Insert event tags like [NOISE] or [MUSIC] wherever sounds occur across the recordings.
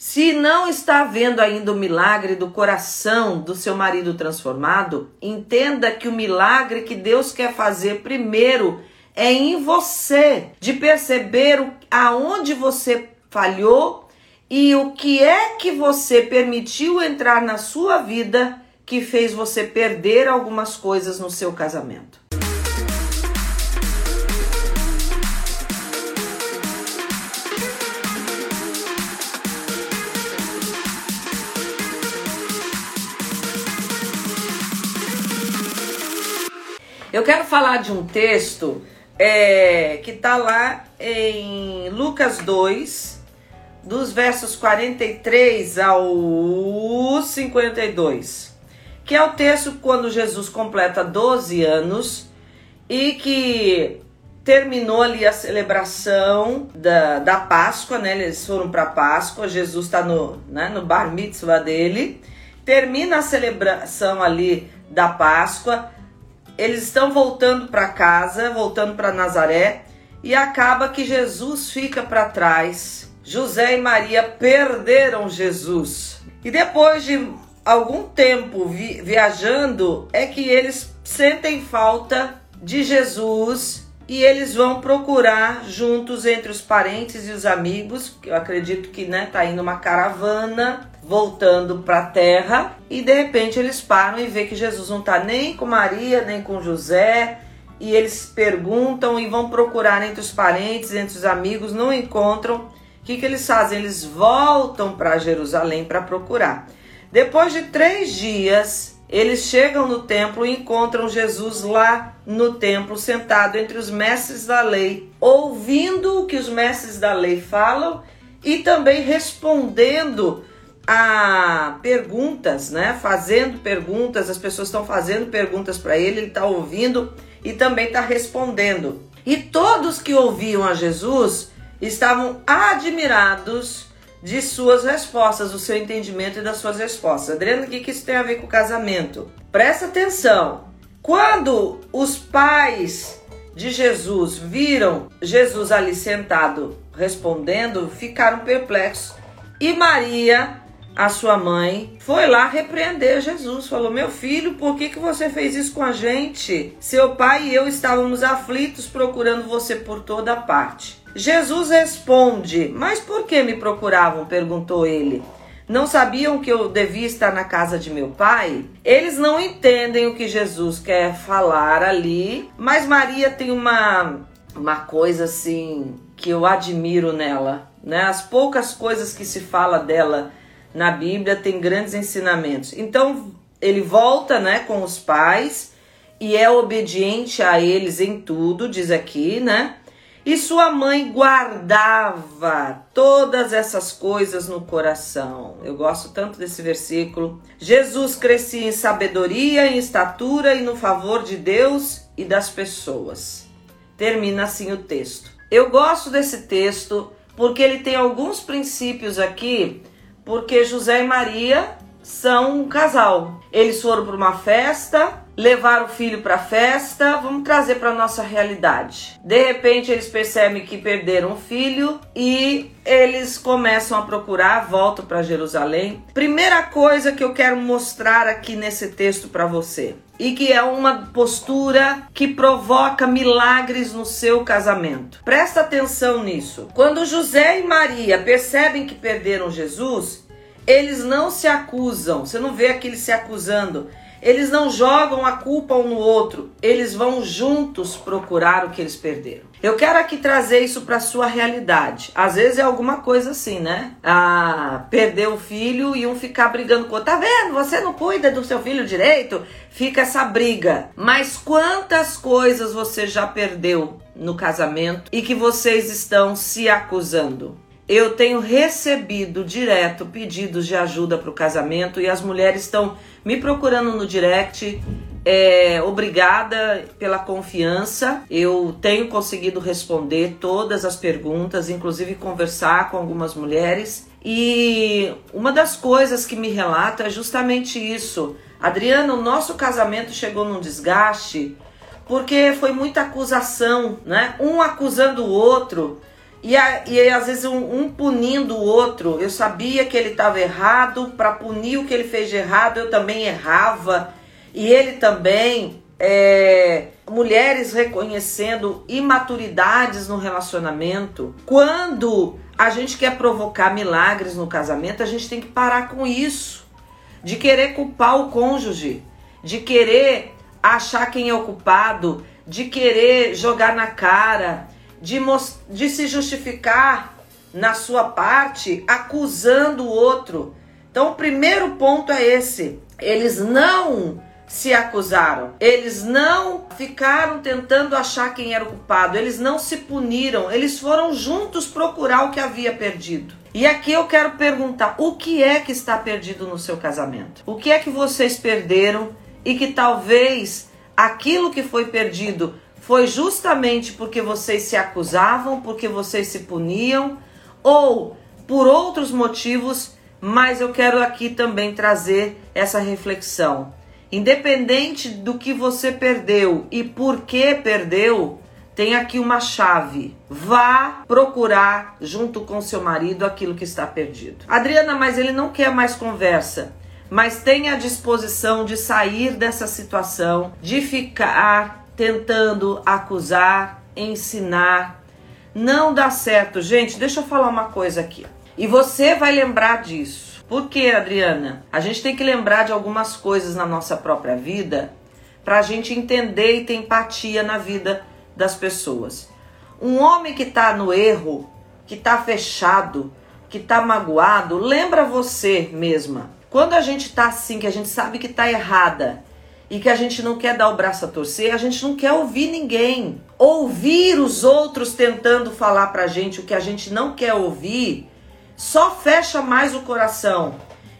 Se não está vendo ainda o milagre do coração do seu marido transformado, entenda que o milagre que Deus quer fazer primeiro é em você, de perceber aonde você falhou e o que é que você permitiu entrar na sua vida que fez você perder algumas coisas no seu casamento. Eu quero falar de um texto é, que está lá em Lucas 2, dos versos 43 ao 52, que é o texto quando Jesus completa 12 anos e que terminou ali a celebração da, da Páscoa, né? Eles foram para Páscoa, Jesus está no, né, no bar mitzvah dele, termina a celebração ali da Páscoa eles estão voltando para casa, voltando para Nazaré, e acaba que Jesus fica para trás. José e Maria perderam Jesus. E depois de algum tempo vi viajando, é que eles sentem falta de Jesus e eles vão procurar juntos entre os parentes e os amigos, eu acredito que né, tá indo uma caravana voltando para a terra e de repente eles param e vê que Jesus não está nem com Maria, nem com José, e eles perguntam e vão procurar entre os parentes, entre os amigos, não encontram. O que, que eles fazem? Eles voltam para Jerusalém para procurar. Depois de três dias, eles chegam no templo e encontram Jesus lá no templo, sentado entre os mestres da lei, ouvindo o que os mestres da lei falam e também respondendo a perguntas, né? Fazendo perguntas, as pessoas estão fazendo perguntas para ele, ele está ouvindo e também está respondendo. E todos que ouviam a Jesus estavam admirados de suas respostas, do seu entendimento e das suas respostas. Adriano, o que, que isso tem a ver com casamento? Presta atenção. Quando os pais de Jesus viram Jesus ali sentado respondendo, ficaram perplexos. E Maria a sua mãe foi lá repreender Jesus. Falou: Meu filho, por que, que você fez isso com a gente? Seu pai e eu estávamos aflitos procurando você por toda parte. Jesus responde: Mas por que me procuravam? perguntou ele. Não sabiam que eu devia estar na casa de meu pai? Eles não entendem o que Jesus quer falar ali, mas Maria tem uma, uma coisa assim que eu admiro nela, né? As poucas coisas que se fala dela na Bíblia tem grandes ensinamentos. Então ele volta, né, com os pais e é obediente a eles em tudo, diz aqui, né? E sua mãe guardava todas essas coisas no coração. Eu gosto tanto desse versículo. Jesus crescia em sabedoria, em estatura e no favor de Deus e das pessoas. Termina assim o texto. Eu gosto desse texto porque ele tem alguns princípios aqui porque José e Maria são um casal. Eles foram para uma festa, levaram o filho para a festa, vamos trazer para nossa realidade. De repente eles percebem que perderam o filho e eles começam a procurar, voltam para Jerusalém. Primeira coisa que eu quero mostrar aqui nesse texto para você e que é uma postura que provoca milagres no seu casamento. Presta atenção nisso. Quando José e Maria percebem que perderam Jesus, eles não se acusam. Você não vê aqueles se acusando. Eles não jogam a culpa um no outro, eles vão juntos procurar o que eles perderam. Eu quero aqui trazer isso para sua realidade. Às vezes é alguma coisa assim, né? Ah, perder o filho e um ficar brigando com o outro. Tá vendo? Você não cuida do seu filho direito? Fica essa briga. Mas quantas coisas você já perdeu no casamento e que vocês estão se acusando? Eu tenho recebido direto pedidos de ajuda para o casamento e as mulheres estão me procurando no direct. É, obrigada pela confiança. Eu tenho conseguido responder todas as perguntas, inclusive conversar com algumas mulheres. E uma das coisas que me relata é justamente isso. Adriana, o nosso casamento chegou num desgaste porque foi muita acusação, né? Um acusando o outro E, a, e às vezes um, um, punindo o outro. Eu sabia que ele estava errado, para punir o que ele fez de errado, eu também errava. E ele também. É, mulheres reconhecendo imaturidades no relacionamento. Quando a gente quer provocar milagres no casamento, a gente tem que parar com isso. De querer culpar o cônjuge, de querer achar quem é o culpado, de querer jogar na cara de, de se justificar na sua parte, acusando o outro. Então, o primeiro ponto é esse: eles não se acusaram, eles não ficaram tentando achar quem era o culpado, eles não se puniram, eles foram juntos procurar o que havia perdido. E aqui eu quero perguntar: o que é que está perdido no seu casamento? O que é que vocês perderam e que talvez aquilo que foi perdido foi justamente porque vocês se acusavam, porque vocês se puniam ou por outros motivos, mas eu quero aqui também trazer essa reflexão. Independente do que você perdeu e por que perdeu, tem aqui uma chave. Vá procurar junto com seu marido aquilo que está perdido. Adriana, mas ele não quer mais conversa. Mas tenha a disposição de sair dessa situação, de ficar tentando acusar, ensinar. Não dá certo, gente. Deixa eu falar uma coisa aqui. E você vai lembrar disso. Por quê, Adriana? A gente tem que lembrar de algumas coisas na nossa própria vida para a gente entender e ter empatia na vida das pessoas. Um homem que está no erro, que está fechado, que está magoado, lembra você mesma. Quando a gente está assim, que a gente sabe que está errada e que a gente não quer dar o braço a torcer, a gente não quer ouvir ninguém. Ouvir os outros tentando falar pra gente o que a gente não quer ouvir só fecha mais o coração.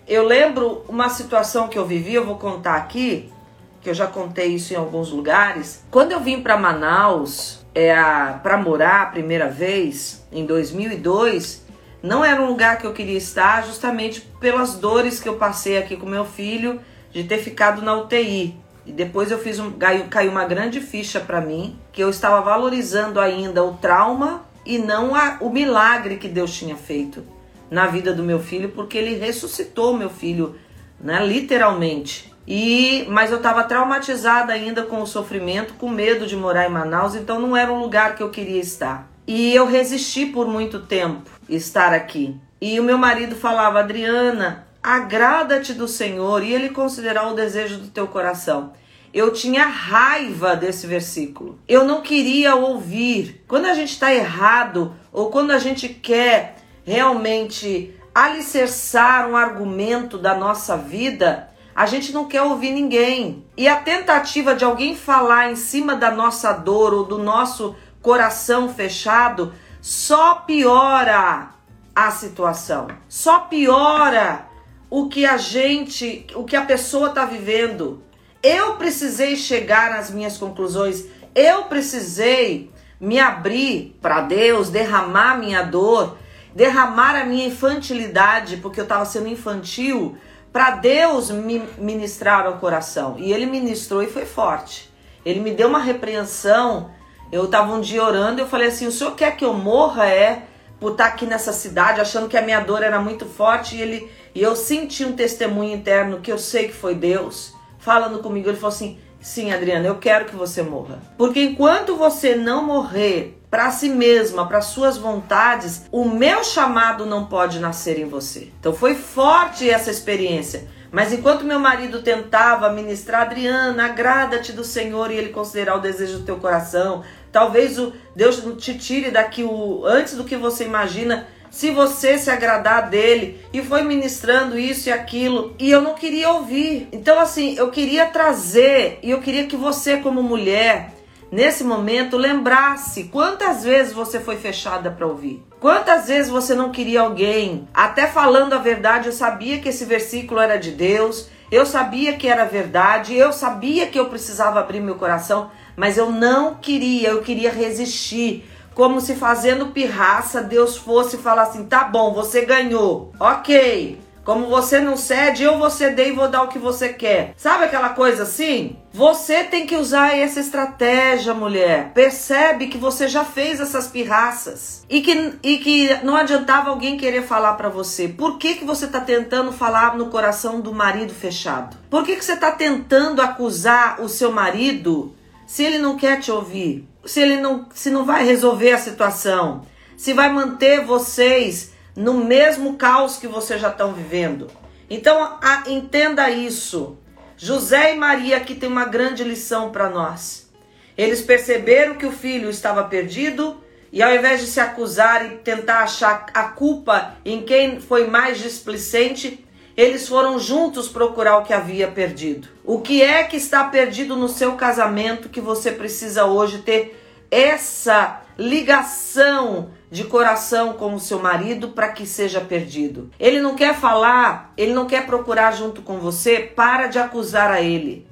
Eu lembro uma situação que eu vivi, eu vou contar aqui, que eu já contei isso em alguns lugares. Quando eu vim para Manaus, é, para morar a primeira vez, em 2002, não era um lugar que eu queria estar, justamente pelas dores que eu passei aqui com meu filho de ter ficado na UTI. E depois eu fiz um caiu, uma grande ficha para mim que eu estava valorizando ainda o trauma e não a, o milagre que Deus tinha feito na vida do meu filho, porque ele ressuscitou meu filho, né, literalmente. E mas eu estava traumatizada ainda com o sofrimento, com medo de morar em Manaus, então não era um lugar que eu queria estar. E eu resisti por muito tempo estar aqui. E o meu marido falava: "Adriana, agrada-te do Senhor e ele considerará o desejo do teu coração. Eu tinha raiva desse versículo. Eu não queria ouvir. Quando a gente está errado ou quando a gente quer realmente alicerçar um argumento da nossa vida, a gente não quer ouvir ninguém. E a tentativa de alguém falar em cima da nossa dor ou do nosso coração fechado só piora a situação, só piora o que a gente, o que a pessoa está vivendo. Eu precisei chegar às minhas conclusões. Eu precisei me abrir para Deus, derramar minha dor, derramar a minha infantilidade, porque eu estava sendo infantil, para Deus me ministrar ao coração. E Ele ministrou e foi forte. Ele me deu uma repreensão. Eu estava um dia orando e eu falei assim: o senhor quer que eu morra? É por estar tá aqui nessa cidade, achando que a minha dor era muito forte. E ele e eu senti um testemunho interno que eu sei que foi Deus falando comigo. Ele falou assim: Sim, Adriana, eu quero que você morra. Porque enquanto você não morrer para si mesma, para suas vontades, o meu chamado não pode nascer em você. Então foi forte essa experiência. Mas enquanto meu marido tentava ministrar, Adriana, agrada-te do Senhor e ele considerar o desejo do teu coração. Talvez o Deus te tire daqui o antes do que você imagina se você se agradar dele e foi ministrando isso e aquilo e eu não queria ouvir. Então assim, eu queria trazer e eu queria que você como mulher nesse momento lembrasse quantas vezes você foi fechada para ouvir. Quantas vezes você não queria alguém, até falando a verdade, eu sabia que esse versículo era de Deus, eu sabia que era verdade, eu sabia que eu precisava abrir meu coração, mas eu não queria, eu queria resistir como se fazendo pirraça, Deus fosse falar assim: tá bom, você ganhou, ok. Como você não cede, eu vou ceder e vou dar o que você quer. Sabe aquela coisa assim? Você tem que usar essa estratégia, mulher. Percebe que você já fez essas pirraças e que, e que não adiantava alguém querer falar para você. Por que, que você tá tentando falar no coração do marido fechado? Por que, que você tá tentando acusar o seu marido se ele não quer te ouvir? Se ele não, se não vai resolver a situação? Se vai manter vocês no mesmo caos que vocês já estão vivendo. Então, a, entenda isso. José e Maria aqui tem uma grande lição para nós. Eles perceberam que o filho estava perdido e ao invés de se acusar e tentar achar a culpa em quem foi mais displicente, eles foram juntos procurar o que havia perdido. O que é que está perdido no seu casamento que você precisa hoje ter essa ligação de coração com o seu marido para que seja perdido. Ele não quer falar, ele não quer procurar junto com você, para de acusar a ele.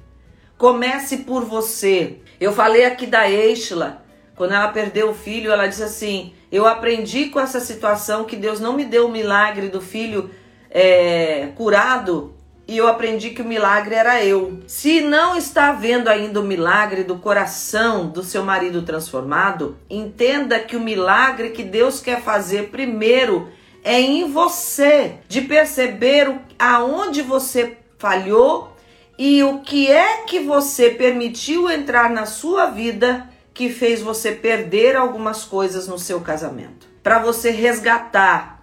Comece por você. Eu falei aqui da Eichla, quando ela perdeu o filho, ela disse assim: Eu aprendi com essa situação que Deus não me deu o milagre do filho é, curado e eu aprendi que o milagre era eu. Se não está vendo ainda o milagre do coração do seu marido transformado, entenda que o milagre que Deus quer fazer primeiro é em você, de perceber aonde você falhou e o que é que você permitiu entrar na sua vida que fez você perder algumas coisas no seu casamento. Para você resgatar,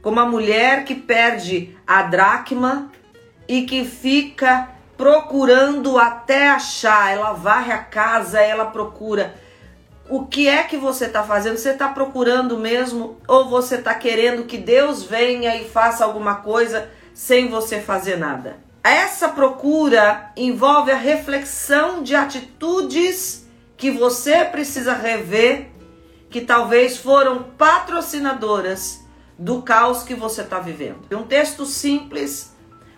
como a mulher que perde a dracma e que fica procurando até achar. Ela varre a casa, ela procura. O que é que você está fazendo? Você está procurando mesmo ou você está querendo que Deus venha e faça alguma coisa sem você fazer nada? Essa procura envolve a reflexão de atitudes que você precisa rever, que talvez foram patrocinadoras do caos que você está vivendo. Um texto simples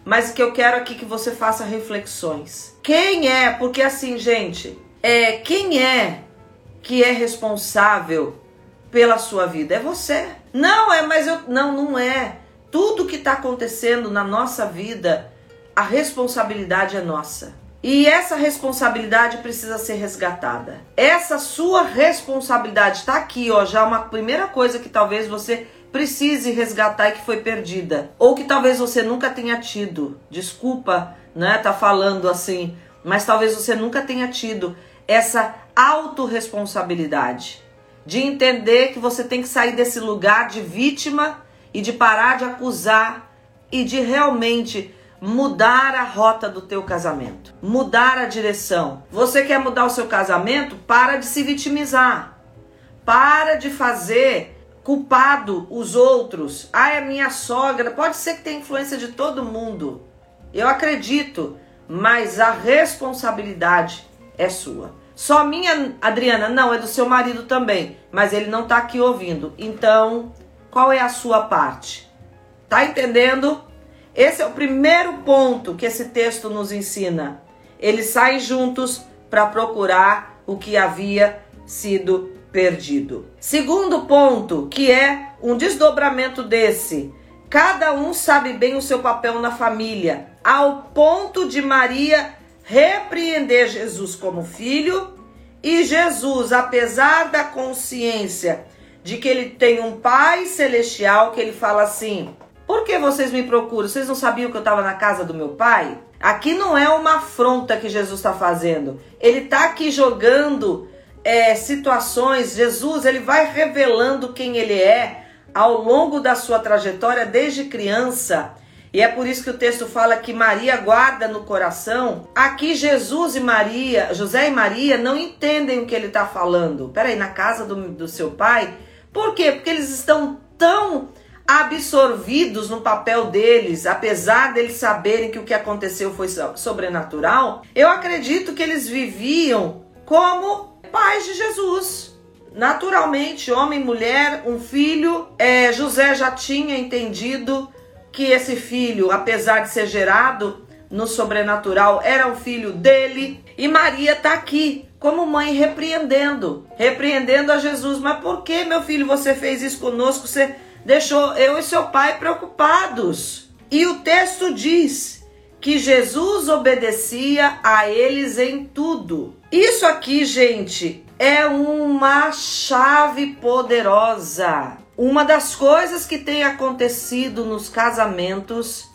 mas que eu quero aqui que você faça reflexões. Quem é? Porque assim, gente, é quem é que é responsável pela sua vida? É você. Não é, mas eu não, não é. Tudo que está acontecendo na nossa vida, a responsabilidade é nossa. E essa responsabilidade precisa ser resgatada. Essa sua responsabilidade está aqui, ó, já uma primeira coisa que talvez você precise resgatar e que foi perdida, ou que talvez você nunca tenha tido. Desculpa, né, tá falando assim, mas talvez você nunca tenha tido essa autorresponsabilidade de entender que você tem que sair desse lugar de vítima e de parar de acusar e de realmente mudar a rota do teu casamento, mudar a direção. Você quer mudar o seu casamento? Para de se vitimizar. Para de fazer culpado os outros. Ah, é minha sogra. Pode ser que tenha influência de todo mundo. Eu acredito, mas a responsabilidade é sua. Só minha, Adriana, não, é do seu marido também, mas ele não tá aqui ouvindo. Então, qual é a sua parte? Tá entendendo? Esse é o primeiro ponto que esse texto nos ensina. Eles saem juntos para procurar o que havia sido perdido. Segundo ponto, que é um desdobramento desse. Cada um sabe bem o seu papel na família, ao ponto de Maria repreender Jesus como filho e Jesus, apesar da consciência de que ele tem um Pai celestial, que ele fala assim: Por que vocês me procuram? Vocês não sabiam que eu estava na casa do meu pai? Aqui não é uma afronta que Jesus está fazendo. Ele está aqui jogando é, situações, Jesus ele vai revelando quem ele é ao longo da sua trajetória desde criança. E é por isso que o texto fala que Maria guarda no coração. Aqui Jesus e Maria, José e Maria não entendem o que ele está falando. Peraí, na casa do, do seu pai? Por quê? Porque eles estão tão absorvidos no papel deles, apesar deles saberem que o que aconteceu foi sobrenatural. Eu acredito que eles viviam como pais de Jesus. Naturalmente, homem mulher, um filho. É, José já tinha entendido que esse filho, apesar de ser gerado no sobrenatural, era um filho dele. E Maria está aqui como mãe repreendendo, repreendendo a Jesus. Mas por que, meu filho, você fez isso conosco? Você deixou eu e seu pai preocupados. E o texto diz que Jesus obedecia a eles em tudo. Isso aqui, gente, é uma chave poderosa. Uma das coisas que tem acontecido nos casamentos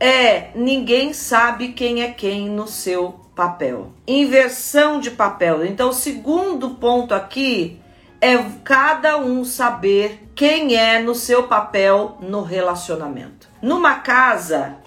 é ninguém sabe quem é quem no seu papel. Inversão de papel. Então, o segundo ponto aqui é cada um saber quem é no seu papel no relacionamento. Numa casa,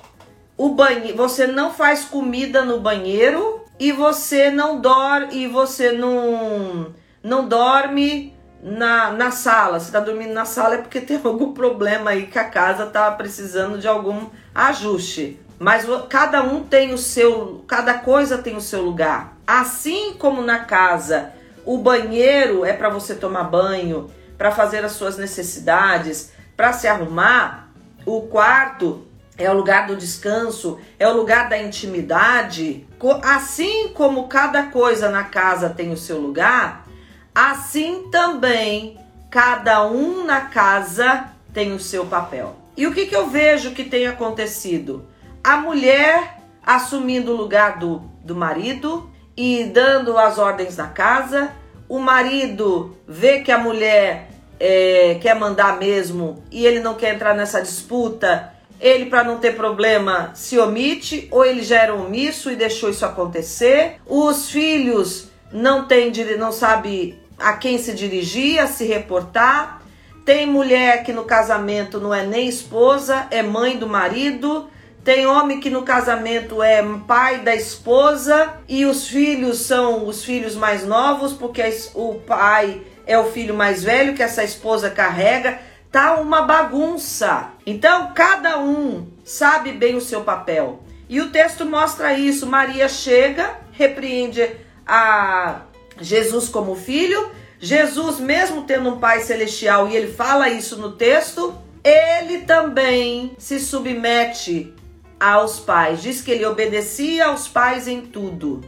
o você não faz comida no banheiro e você não dorme e você não não dorme na, na sala. Você está dormindo na sala é porque tem [LAUGHS] algum problema aí que a casa está precisando de algum ajuste. Mas cada um tem o seu, cada coisa tem o seu lugar. Assim como na casa, o banheiro é para você tomar banho, para fazer as suas necessidades, para se arrumar. O quarto é o lugar do descanso, é o lugar da intimidade. Assim como cada coisa na casa tem o seu lugar, assim também cada um na casa tem o seu papel. E o que, que eu vejo que tem acontecido? A mulher assumindo o lugar do, do marido e dando as ordens da casa. O marido vê que a mulher é, quer mandar mesmo e ele não quer entrar nessa disputa. Ele, para não ter problema, se omite ou ele já era omisso e deixou isso acontecer. Os filhos não tem, não sabe a quem se dirigir, a se reportar. Tem mulher que no casamento não é nem esposa, é mãe do marido. Tem homem que no casamento é pai da esposa e os filhos são os filhos mais novos, porque o pai é o filho mais velho que essa esposa carrega. Tá uma bagunça. Então, cada um sabe bem o seu papel. E o texto mostra isso. Maria chega, repreende a Jesus como filho Jesus, mesmo tendo um Pai celestial, e ele fala isso no texto, ele também se submete aos pais. Diz que ele obedecia aos pais em tudo.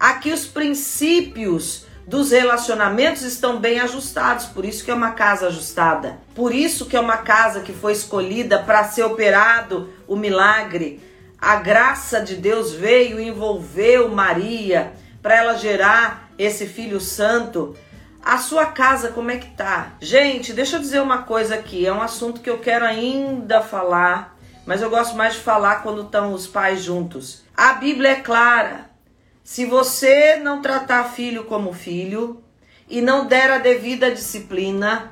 Aqui os princípios dos relacionamentos estão bem ajustados, por isso que é uma casa ajustada. Por isso que é uma casa que foi escolhida para ser operado o milagre. A graça de Deus veio e envolveu Maria para ela gerar esse filho santo. A sua casa, como é que tá? Gente, deixa eu dizer uma coisa aqui. É um assunto que eu quero ainda falar, mas eu gosto mais de falar quando estão os pais juntos. A Bíblia é clara. Se você não tratar filho como filho e não der a devida disciplina,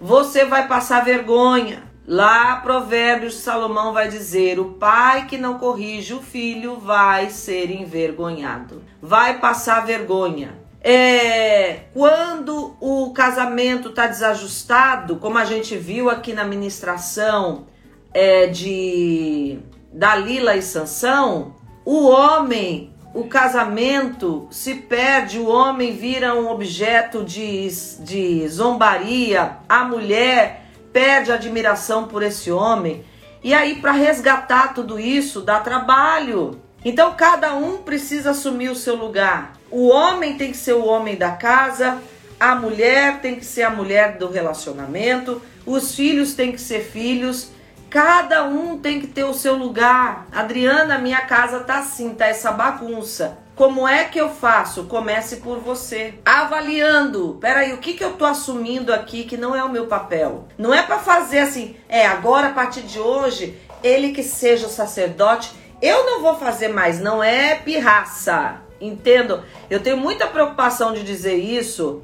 você vai passar vergonha. Lá, Provérbios Salomão vai dizer: o pai que não corrige o filho vai ser envergonhado, vai passar vergonha é, quando o casamento está desajustado, como a gente viu aqui na ministração é, de Dalila e Sansão, o homem, o casamento se perde, o homem vira um objeto de, de zombaria, a mulher perde admiração por esse homem. E aí, para resgatar tudo isso, dá trabalho. Então, cada um precisa assumir o seu lugar. O homem tem que ser o homem da casa, a mulher tem que ser a mulher do relacionamento, os filhos têm que ser filhos, cada um tem que ter o seu lugar. Adriana, minha casa tá assim, tá essa bagunça. Como é que eu faço? Comece por você. Avaliando. Peraí, o que, que eu tô assumindo aqui que não é o meu papel? Não é para fazer assim, é agora a partir de hoje, ele que seja o sacerdote. Eu não vou fazer mais, não é pirraça. Entendo. Eu tenho muita preocupação de dizer isso,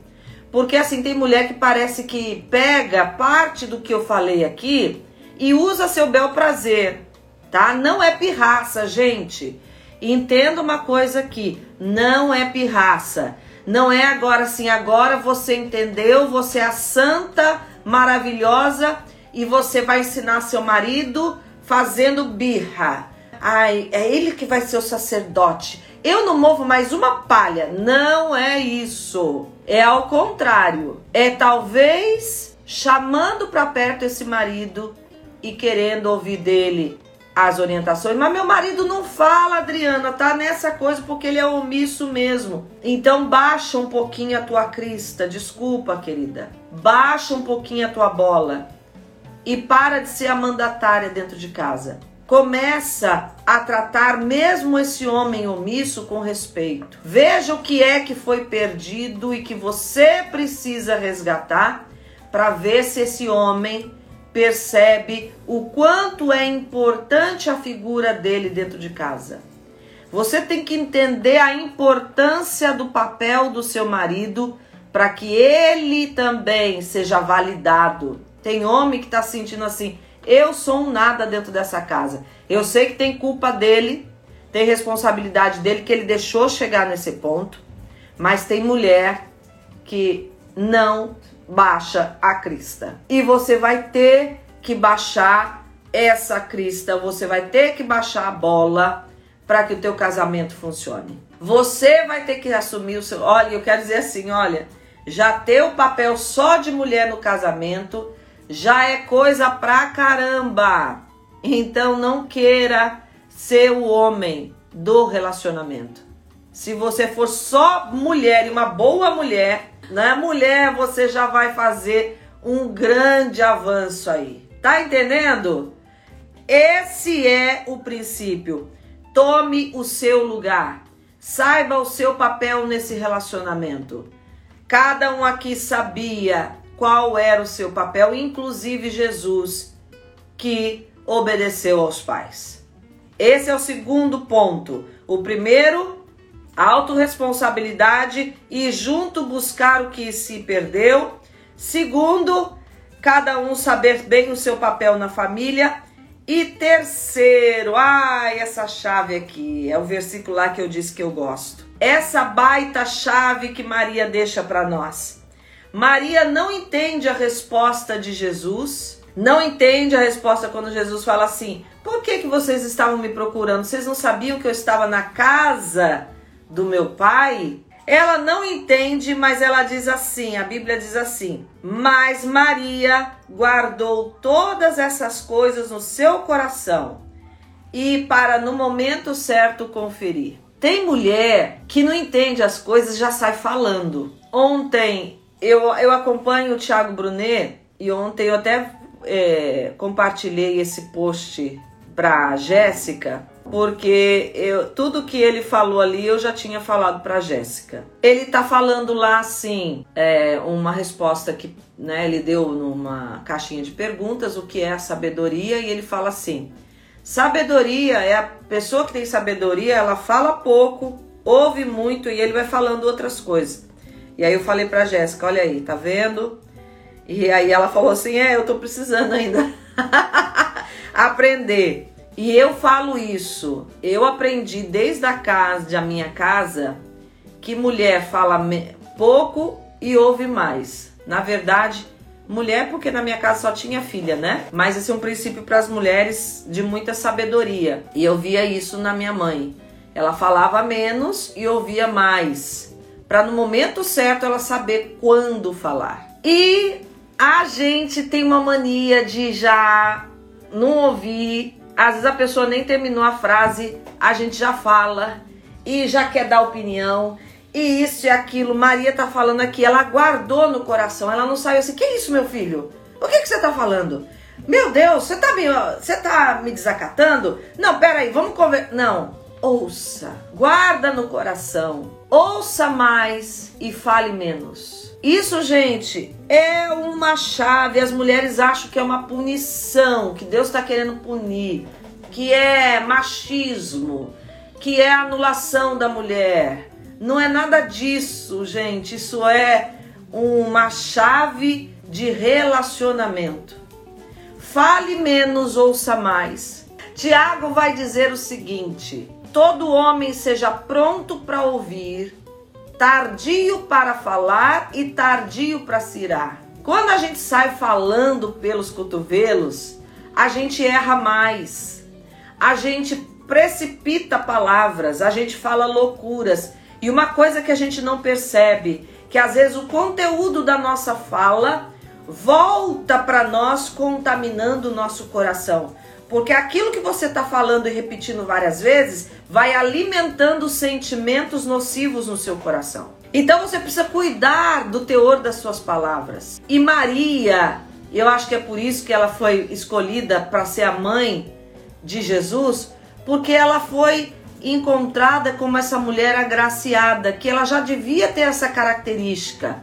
porque assim tem mulher que parece que pega parte do que eu falei aqui e usa seu bel prazer, tá? Não é pirraça, gente. Entenda uma coisa aqui, não é pirraça. Não é agora assim, agora você entendeu, você é a santa maravilhosa e você vai ensinar seu marido fazendo birra. Ai, é ele que vai ser o sacerdote. Eu não movo mais uma palha. Não é isso. É ao contrário. É talvez chamando para perto esse marido e querendo ouvir dele as orientações. Mas meu marido não fala, Adriana, tá nessa coisa porque ele é omisso mesmo. Então baixa um pouquinho a tua crista. Desculpa, querida. Baixa um pouquinho a tua bola. E para de ser a mandatária dentro de casa. começa a tratar mesmo esse homem omisso com respeito. Veja o que é que foi perdido e que você precisa resgatar para ver se esse homem percebe o quanto é importante a figura dele dentro de casa. Você tem que entender a importância do papel do seu marido para que ele também seja validado. Tem homem que está sentindo assim: eu sou um nada dentro dessa casa. Eu sei que tem culpa dele, tem responsabilidade dele que ele deixou chegar nesse ponto, mas tem mulher que não baixa a crista. E você vai ter que baixar essa crista, você vai ter que baixar a bola para que o teu casamento funcione. Você vai ter que assumir o seu, olha, eu quero dizer assim, olha, já ter o papel só de mulher no casamento já é coisa pra caramba. Então não queira ser o homem do relacionamento. Se você for só mulher e uma boa mulher, né? Mulher, você já vai fazer um grande avanço aí. Tá entendendo? Esse é o princípio. Tome o seu lugar. Saiba o seu papel nesse relacionamento. Cada um aqui sabia qual era o seu papel, inclusive Jesus, que obedeceu aos pais. Esse é o segundo ponto. O primeiro, autorresponsabilidade e junto buscar o que se perdeu. Segundo, cada um saber bem o seu papel na família. E terceiro, ai, essa chave aqui, é o versículo lá que eu disse que eu gosto. Essa baita chave que Maria deixa para nós. Maria não entende a resposta de Jesus, não entende a resposta quando Jesus fala assim: por que, que vocês estavam me procurando? Vocês não sabiam que eu estava na casa do meu pai? Ela não entende, mas ela diz assim: a Bíblia diz assim, mas Maria guardou todas essas coisas no seu coração e para no momento certo conferir. Tem mulher que não entende as coisas já sai falando. Ontem eu, eu acompanho o Thiago Brunet e ontem eu até é, compartilhei esse post para Jéssica, porque eu, tudo que ele falou ali eu já tinha falado para Jéssica. Ele tá falando lá assim, é, uma resposta que né, ele deu numa caixinha de perguntas, o que é a sabedoria, e ele fala assim: sabedoria é a pessoa que tem sabedoria, ela fala pouco, ouve muito e ele vai falando outras coisas. E aí eu falei para Jéssica, olha aí, tá vendo? E aí ela falou assim: "É, eu tô precisando ainda [LAUGHS] aprender". E eu falo isso. Eu aprendi desde a casa, da minha casa, que mulher fala pouco e ouve mais. Na verdade, mulher porque na minha casa só tinha filha, né? Mas esse é um princípio para as mulheres de muita sabedoria. E eu via isso na minha mãe. Ela falava menos e ouvia mais, para no momento certo ela saber quando falar. E a gente tem uma mania de já não ouvir. Às vezes a pessoa nem terminou a frase, a gente já fala e já quer dar opinião. E isso e aquilo, Maria tá falando aqui, ela guardou no coração, ela não saiu assim, que isso, meu filho? O que, que você tá falando? Meu Deus, você tá me, você tá me desacatando? Não, peraí, vamos conversar. Não, ouça, guarda no coração, ouça mais e fale menos. Isso, gente, é uma chave. As mulheres acham que é uma punição, que Deus está querendo punir, que é machismo, que é anulação da mulher. Não é nada disso, gente. Isso é uma chave de relacionamento. Fale menos, ouça mais. Tiago vai dizer o seguinte: todo homem seja pronto para ouvir, tardio para falar e tardio para cirar. Quando a gente sai falando pelos cotovelos, a gente erra mais. A gente precipita palavras, a gente fala loucuras. E uma coisa que a gente não percebe, que às vezes o conteúdo da nossa fala volta para nós contaminando o nosso coração. Porque aquilo que você está falando e repetindo várias vezes vai alimentando sentimentos nocivos no seu coração. Então você precisa cuidar do teor das suas palavras. E Maria, eu acho que é por isso que ela foi escolhida para ser a mãe de Jesus, porque ela foi encontrada como essa mulher agraciada, que ela já devia ter essa característica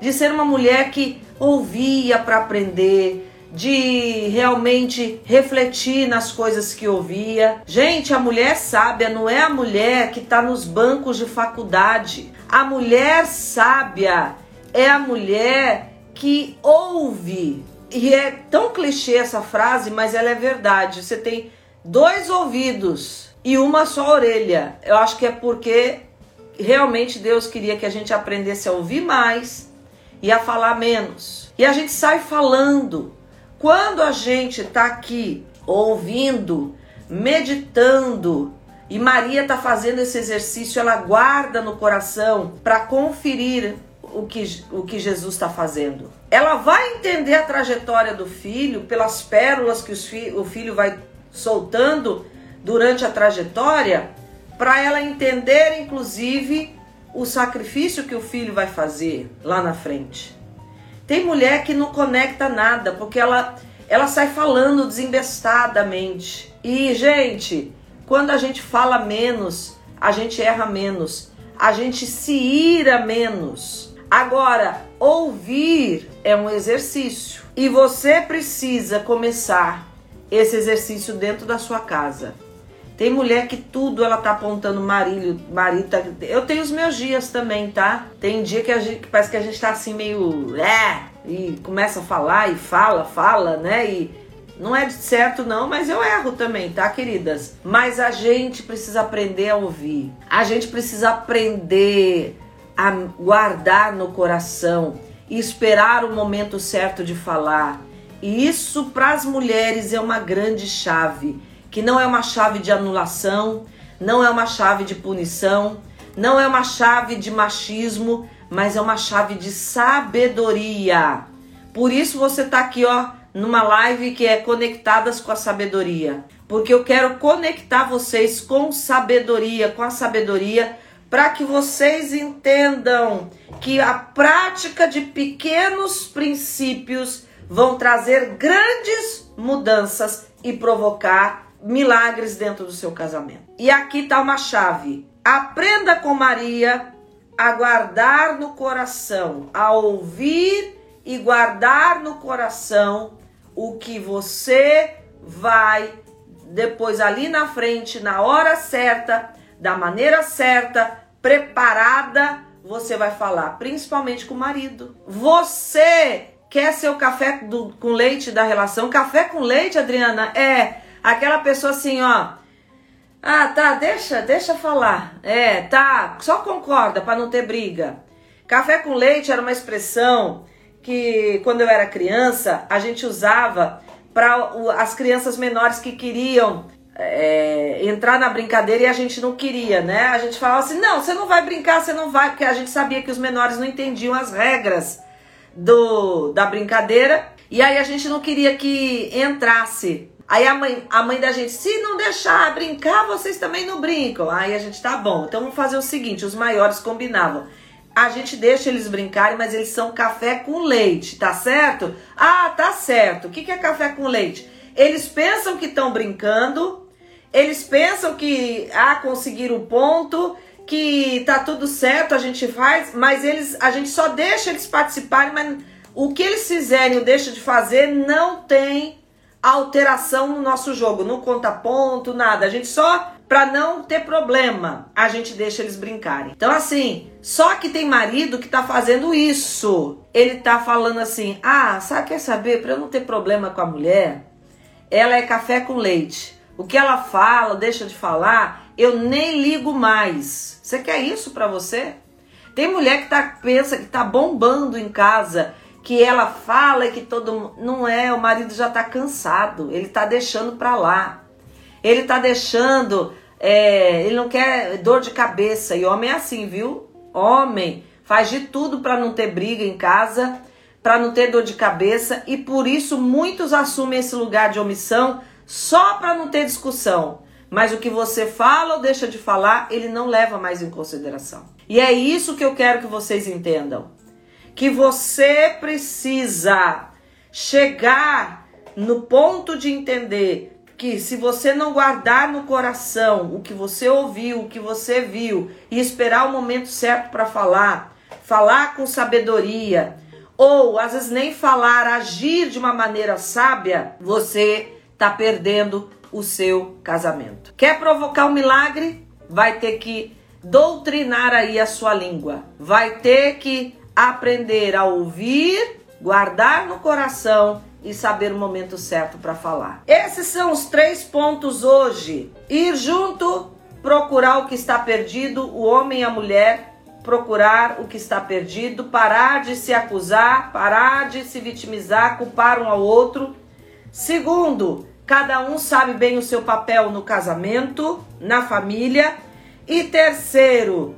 de ser uma mulher que ouvia para aprender, de realmente refletir nas coisas que ouvia. Gente, a mulher sábia não é a mulher que está nos bancos de faculdade. A mulher sábia é a mulher que ouve. E é tão clichê essa frase, mas ela é verdade. Você tem dois ouvidos e uma só orelha. Eu acho que é porque realmente Deus queria que a gente aprendesse a ouvir mais e a falar menos. E a gente sai falando quando a gente está aqui ouvindo, meditando, e Maria está fazendo esse exercício, ela guarda no coração para conferir o que, o que Jesus está fazendo. Ela vai entender a trajetória do filho pelas pérolas que fi, o filho vai soltando durante a trajetória, para ela entender, inclusive, o sacrifício que o filho vai fazer lá na frente. Tem mulher que não conecta nada, porque ela, ela sai falando desembestadamente. E, gente, quando a gente fala menos, a gente erra menos, a gente se ira menos. Agora, ouvir é um exercício e você precisa começar esse exercício dentro da sua casa. Tem mulher que tudo ela tá apontando marido, marido tá... Eu tenho os meus dias também, tá? Tem dia que, gente, que parece que a gente tá assim meio. É, e começa a falar e fala, fala, né? E não é certo não, mas eu erro também, tá, queridas? Mas a gente precisa aprender a ouvir. A gente precisa aprender a guardar no coração e esperar o momento certo de falar. E isso para as mulheres é uma grande chave que não é uma chave de anulação, não é uma chave de punição, não é uma chave de machismo, mas é uma chave de sabedoria. Por isso você está aqui, ó, numa live que é conectadas com a sabedoria, porque eu quero conectar vocês com sabedoria, com a sabedoria, para que vocês entendam que a prática de pequenos princípios vão trazer grandes mudanças e provocar milagres dentro do seu casamento. E aqui está uma chave. Aprenda com Maria a guardar no coração, a ouvir e guardar no coração o que você vai depois ali na frente, na hora certa, da maneira certa, preparada, você vai falar, principalmente com o marido. Você quer ser o café do, com leite da relação? Café com leite, Adriana, é Aquela pessoa assim, ó. Ah, tá, deixa, deixa falar. É, tá, só concorda para não ter briga. Café com leite era uma expressão que quando eu era criança a gente usava para as crianças menores que queriam é, entrar na brincadeira e a gente não queria, né? A gente falava assim: não, você não vai brincar, você não vai, porque a gente sabia que os menores não entendiam as regras do da brincadeira e aí a gente não queria que entrasse Aí a mãe, a mãe da gente, se não deixar brincar, vocês também não brincam. Aí a gente tá bom. Então vamos fazer o seguinte: os maiores combinavam. A gente deixa eles brincarem, mas eles são café com leite, tá certo? Ah, tá certo. O que, que é café com leite? Eles pensam que estão brincando, eles pensam que ah, conseguiram o ponto, que tá tudo certo, a gente faz, mas eles a gente só deixa eles participarem, mas o que eles fizerem ou deixam de fazer não tem alteração no nosso jogo, não conta ponto, nada. A gente só para não ter problema, a gente deixa eles brincarem. Então assim, só que tem marido que tá fazendo isso. Ele tá falando assim: "Ah, sabe quer saber, para eu não ter problema com a mulher, ela é café com leite. O que ela fala, deixa de falar, eu nem ligo mais. Você quer isso para você? Tem mulher que tá pensa que tá bombando em casa que ela fala que todo não é, o marido já está cansado, ele está deixando para lá, ele está deixando, é, ele não quer dor de cabeça e homem é assim, viu? Homem faz de tudo para não ter briga em casa, para não ter dor de cabeça e por isso muitos assumem esse lugar de omissão só para não ter discussão. Mas o que você fala ou deixa de falar, ele não leva mais em consideração. E é isso que eu quero que vocês entendam que você precisa chegar no ponto de entender que se você não guardar no coração o que você ouviu, o que você viu e esperar o momento certo para falar, falar com sabedoria, ou às vezes nem falar, agir de uma maneira sábia, você está perdendo o seu casamento. Quer provocar um milagre? Vai ter que doutrinar aí a sua língua. Vai ter que aprender a ouvir, guardar no coração e saber o momento certo para falar. Esses são os três pontos hoje. Ir junto, procurar o que está perdido, o homem e a mulher procurar o que está perdido, parar de se acusar, parar de se vitimizar, culpar um ao outro. Segundo, cada um sabe bem o seu papel no casamento, na família. E terceiro,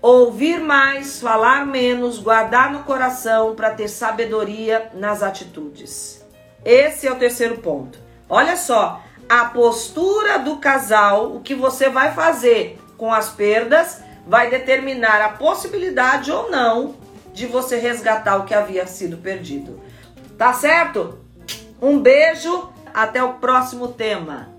ouvir mais, falar menos, guardar no coração para ter sabedoria nas atitudes. Esse é o terceiro ponto. Olha só, a postura do casal, o que você vai fazer com as perdas, vai determinar a possibilidade ou não de você resgatar o que havia sido perdido. Tá certo? Um beijo, até o próximo tema.